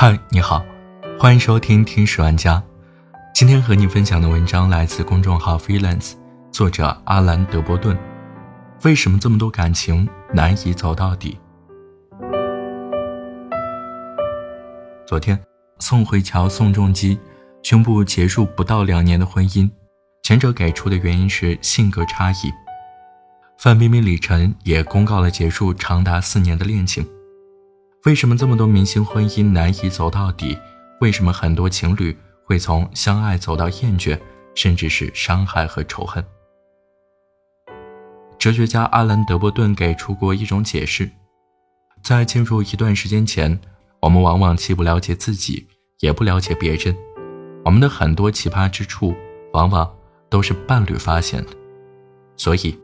嗨，你好，欢迎收听听十万家。今天和你分享的文章来自公众号 Freelance，作者阿兰·德波顿。为什么这么多感情难以走到底？昨天，宋慧乔、宋仲基宣布结束不到两年的婚姻，前者给出的原因是性格差异。范冰冰、李晨也公告了结束长达四年的恋情。为什么这么多明星婚姻难以走到底？为什么很多情侣会从相爱走到厌倦，甚至是伤害和仇恨？哲学家阿兰·德波顿给出过一种解释：在进入一段时间前，我们往往既不了解自己，也不了解别人。我们的很多奇葩之处，往往都是伴侣发现的。所以。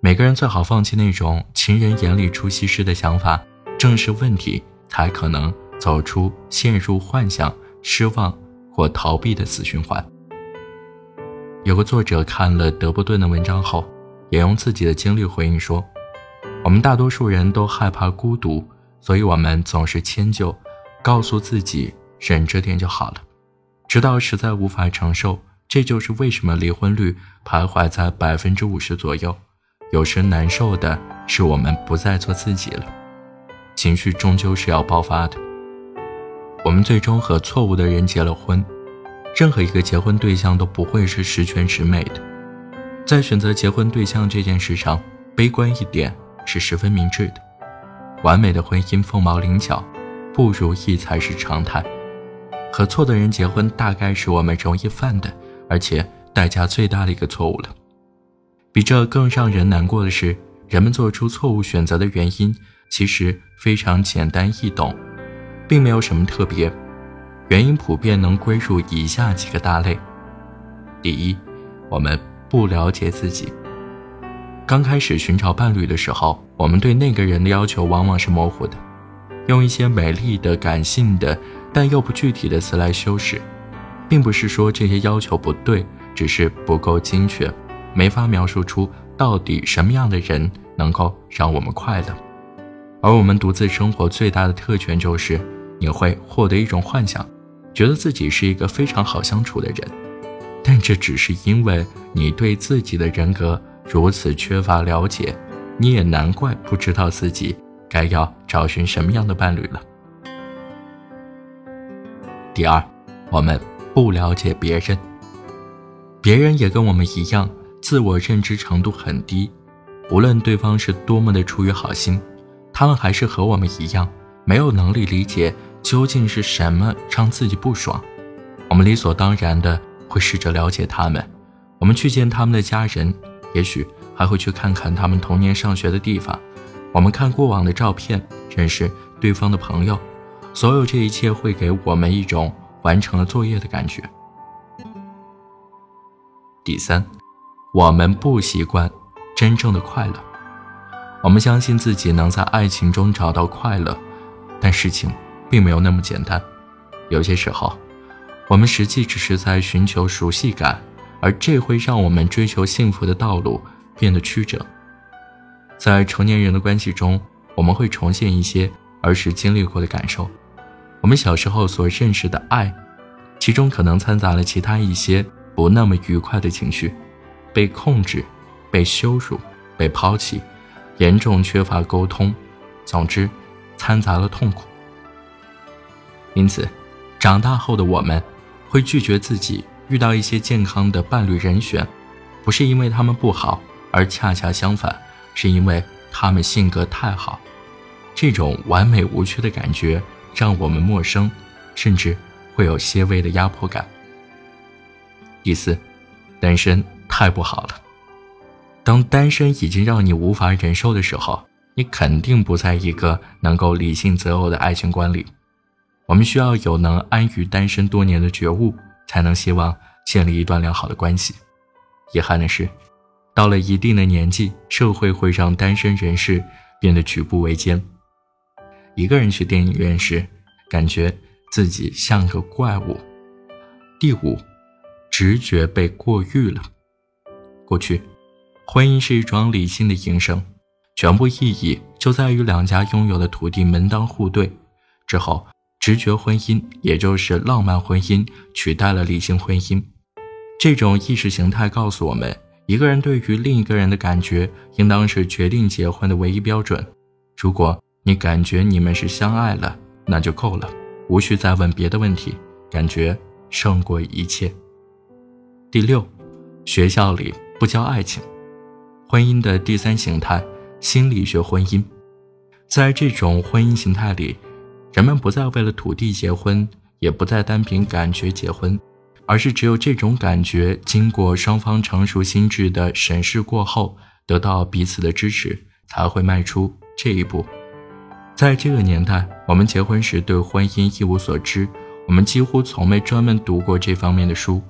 每个人最好放弃那种情人眼里出西施的想法，正视问题，才可能走出陷入幻想、失望或逃避的死循环。有个作者看了德伯顿的文章后，也用自己的经历回应说：“我们大多数人都害怕孤独，所以我们总是迁就，告诉自己忍着点就好了，直到实在无法承受。这就是为什么离婚率徘徊在百分之五十左右。”有时难受的是，我们不再做自己了，情绪终究是要爆发的。我们最终和错误的人结了婚，任何一个结婚对象都不会是十全十美的。在选择结婚对象这件事上，悲观一点是十分明智的。完美的婚姻凤毛麟角，不如意才是常态。和错的人结婚，大概是我们容易犯的，而且代价最大的一个错误了。比这更让人难过的是，人们做出错误选择的原因其实非常简单易懂，并没有什么特别。原因普遍能归入以下几个大类：第一，我们不了解自己。刚开始寻找伴侣的时候，我们对那个人的要求往往是模糊的，用一些美丽的、感性的但又不具体的词来修饰，并不是说这些要求不对，只是不够精确。没法描述出到底什么样的人能够让我们快乐，而我们独自生活最大的特权就是，你会获得一种幻想，觉得自己是一个非常好相处的人，但这只是因为你对自己的人格如此缺乏了解，你也难怪不知道自己该要找寻什么样的伴侣了。第二，我们不了解别人，别人也跟我们一样。自我认知程度很低，无论对方是多么的出于好心，他们还是和我们一样，没有能力理解究竟是什么让自己不爽。我们理所当然的会试着了解他们，我们去见他们的家人，也许还会去看看他们童年上学的地方。我们看过往的照片，认识对方的朋友，所有这一切会给我们一种完成了作业的感觉。第三。我们不习惯真正的快乐，我们相信自己能在爱情中找到快乐，但事情并没有那么简单。有些时候，我们实际只是在寻求熟悉感，而这会让我们追求幸福的道路变得曲折。在成年人的关系中，我们会重现一些儿时经历过的感受，我们小时候所认识的爱，其中可能掺杂了其他一些不那么愉快的情绪。被控制、被羞辱、被抛弃，严重缺乏沟通，总之，掺杂了痛苦。因此，长大后的我们，会拒绝自己遇到一些健康的伴侣人选，不是因为他们不好，而恰恰相反，是因为他们性格太好。这种完美无缺的感觉让我们陌生，甚至会有些微的压迫感。第四，单身。太不好了。当单身已经让你无法忍受的时候，你肯定不在一个能够理性择偶的爱情观里。我们需要有能安于单身多年的觉悟，才能希望建立一段良好的关系。遗憾的是，到了一定的年纪，社会会让单身人士变得举步维艰。一个人去电影院时，感觉自己像个怪物。第五，直觉被过誉了。过去，婚姻是一桩理性的营生，全部意义就在于两家拥有的土地门当户对。之后，直觉婚姻，也就是浪漫婚姻，取代了理性婚姻。这种意识形态告诉我们，一个人对于另一个人的感觉，应当是决定结婚的唯一标准。如果你感觉你们是相爱了，那就够了，无需再问别的问题。感觉胜过一切。第六，学校里不教爱情，婚姻的第三形态——心理学婚姻。在这种婚姻形态里，人们不再为了土地结婚，也不再单凭感觉结婚。而是只有这种感觉，经过双方成熟心智的审视过后，得到彼此的支持，才会迈出这一步。在这个年代，我们结婚时对婚姻一无所知，我们几乎从没专门读过这方面的书，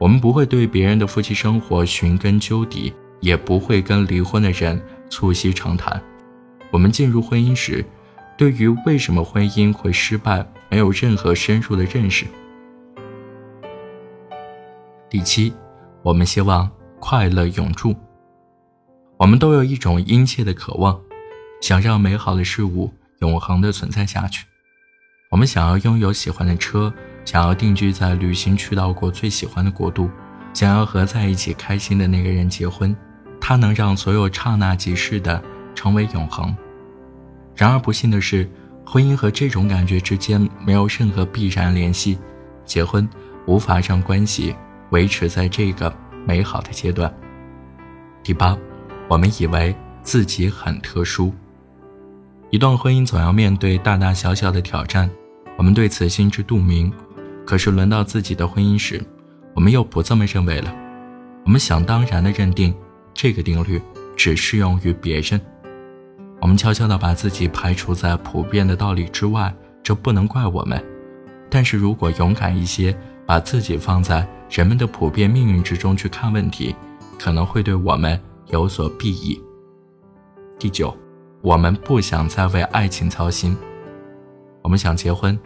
我们不会对别人的夫妻生活寻根究底，也不会跟离婚的人促膝长谈。我们进入婚姻时，对于为什么婚姻会失败，没有任何深入的认识。第七，我们希望快乐永驻。我们都有一种殷切的渴望，想让美好的事物永恒的存在下去。我们想要拥有喜欢的车，想要定居在旅行去到过最喜欢的国度，想要和在一起开心的那个人结婚，它能让所有刹那即逝的成为永恒。然而不幸的是，婚姻和这种感觉之间没有任何必然联系，结婚无法让关系。维持在这个美好的阶段。第八，我们以为自己很特殊。一段婚姻总要面对大大小小的挑战，我们对此心知肚明。可是轮到自己的婚姻时，我们又不这么认为了。我们想当然的认定这个定律只适用于别人。我们悄悄地把自己排除在普遍的道理之外，这不能怪我们。但是如果勇敢一些，把自己放在人们的普遍命运之中去看问题，可能会对我们有所裨益。第九，我们不想再为爱情操心。我们想结婚，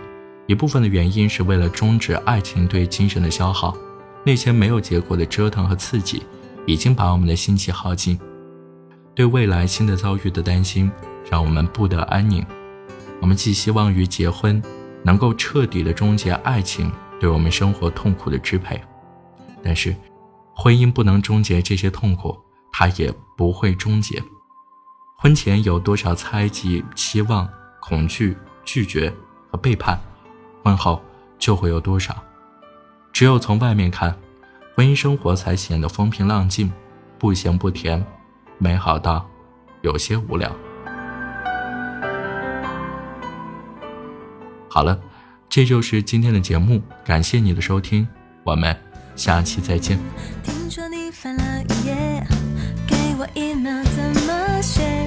一部分的原因是为了终止爱情对精神的消耗。那些没有结果的折腾和刺激，已经把我们的心气耗尽。对未来新的遭遇的担心，让我们不得安宁。我们寄希望于结婚，能够彻底的终结爱情。对我们生活痛苦的支配，但是，婚姻不能终结这些痛苦，它也不会终结。婚前有多少猜忌、期望、恐惧、拒绝和背叛，婚后就会有多少。只有从外面看，婚姻生活才显得风平浪静，不咸不甜，美好到有些无聊。好了。这就是今天的节目，感谢你的收听，我们下期再见。听说你翻了一页，给我 email 怎么写？